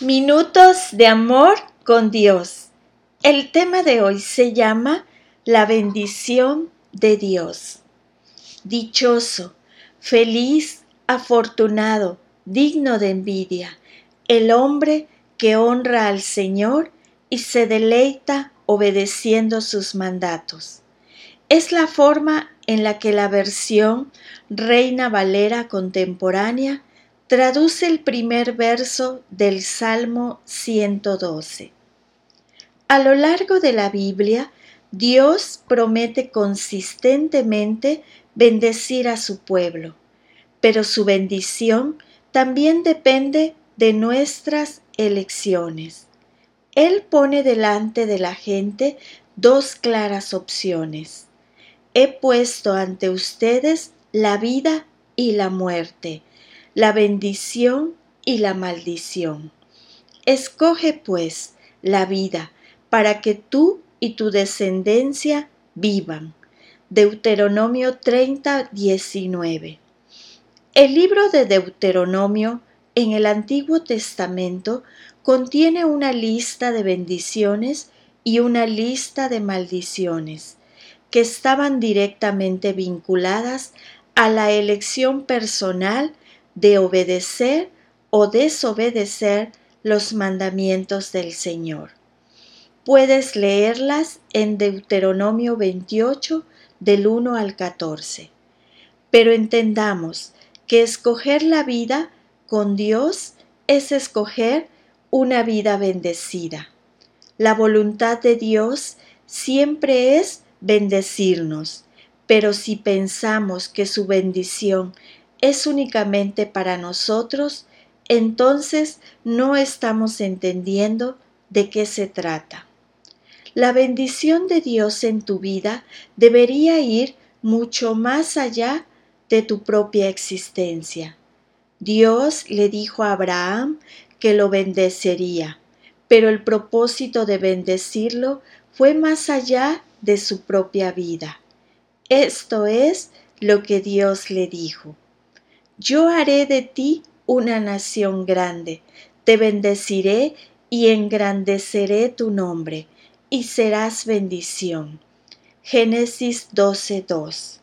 Minutos de amor con Dios. El tema de hoy se llama La bendición de Dios. Dichoso, feliz, afortunado, digno de envidia, el hombre que honra al Señor y se deleita obedeciendo sus mandatos. Es la forma en la que la versión Reina Valera contemporánea traduce el primer verso del Salmo 112. A lo largo de la Biblia, Dios promete consistentemente bendecir a su pueblo, pero su bendición también depende de nuestras elecciones. Él pone delante de la gente dos claras opciones. He puesto ante ustedes la vida y la muerte, la bendición y la maldición. Escoge pues la vida para que tú y tu descendencia vivan. Deuteronomio 30, 19. El libro de Deuteronomio en el Antiguo Testamento contiene una lista de bendiciones y una lista de maldiciones que estaban directamente vinculadas a la elección personal de obedecer o desobedecer los mandamientos del Señor. Puedes leerlas en Deuteronomio 28 del 1 al 14. Pero entendamos que escoger la vida con Dios es escoger una vida bendecida. La voluntad de Dios siempre es bendecirnos, pero si pensamos que su bendición es únicamente para nosotros, entonces no estamos entendiendo de qué se trata. La bendición de Dios en tu vida debería ir mucho más allá de tu propia existencia. Dios le dijo a Abraham que lo bendecería, pero el propósito de bendecirlo fue más allá de su propia vida. Esto es lo que Dios le dijo. Yo haré de ti una nación grande, te bendeciré y engrandeceré tu nombre, y serás bendición. Génesis 12:2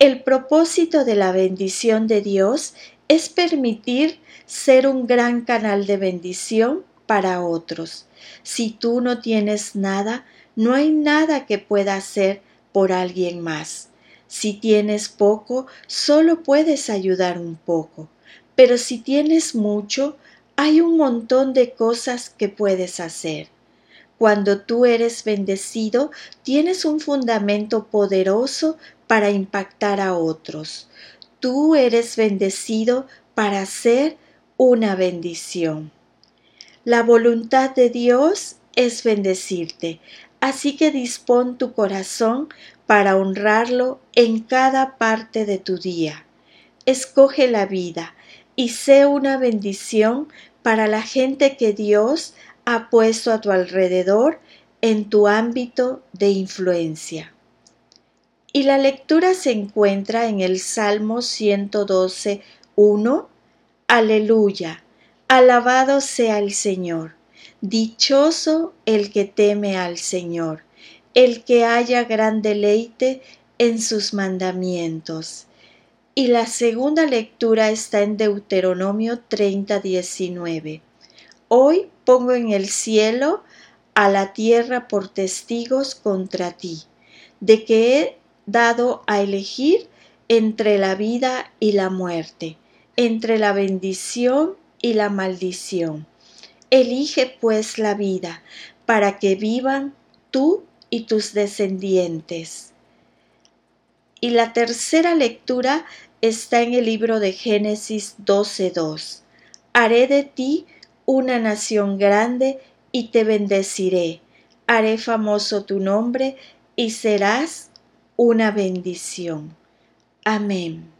El propósito de la bendición de Dios es permitir ser un gran canal de bendición para otros. Si tú no tienes nada, no hay nada que pueda hacer por alguien más. Si tienes poco, solo puedes ayudar un poco, pero si tienes mucho, hay un montón de cosas que puedes hacer. Cuando tú eres bendecido, tienes un fundamento poderoso para impactar a otros. Tú eres bendecido para ser una bendición. La voluntad de Dios es bendecirte, así que dispón tu corazón para honrarlo en cada parte de tu día. Escoge la vida y sé una bendición para la gente que Dios ha puesto a tu alrededor en tu ámbito de influencia. Y la lectura se encuentra en el Salmo 112, 1. Aleluya, alabado sea el Señor. Dichoso el que teme al Señor el que haya gran deleite en sus mandamientos. Y la segunda lectura está en Deuteronomio 30, 19. Hoy pongo en el cielo a la tierra por testigos contra ti, de que he dado a elegir entre la vida y la muerte, entre la bendición y la maldición. Elige pues la vida, para que vivan tú y tus descendientes. Y la tercera lectura está en el libro de Génesis 12.2. Haré de ti una nación grande y te bendeciré. Haré famoso tu nombre y serás una bendición. Amén.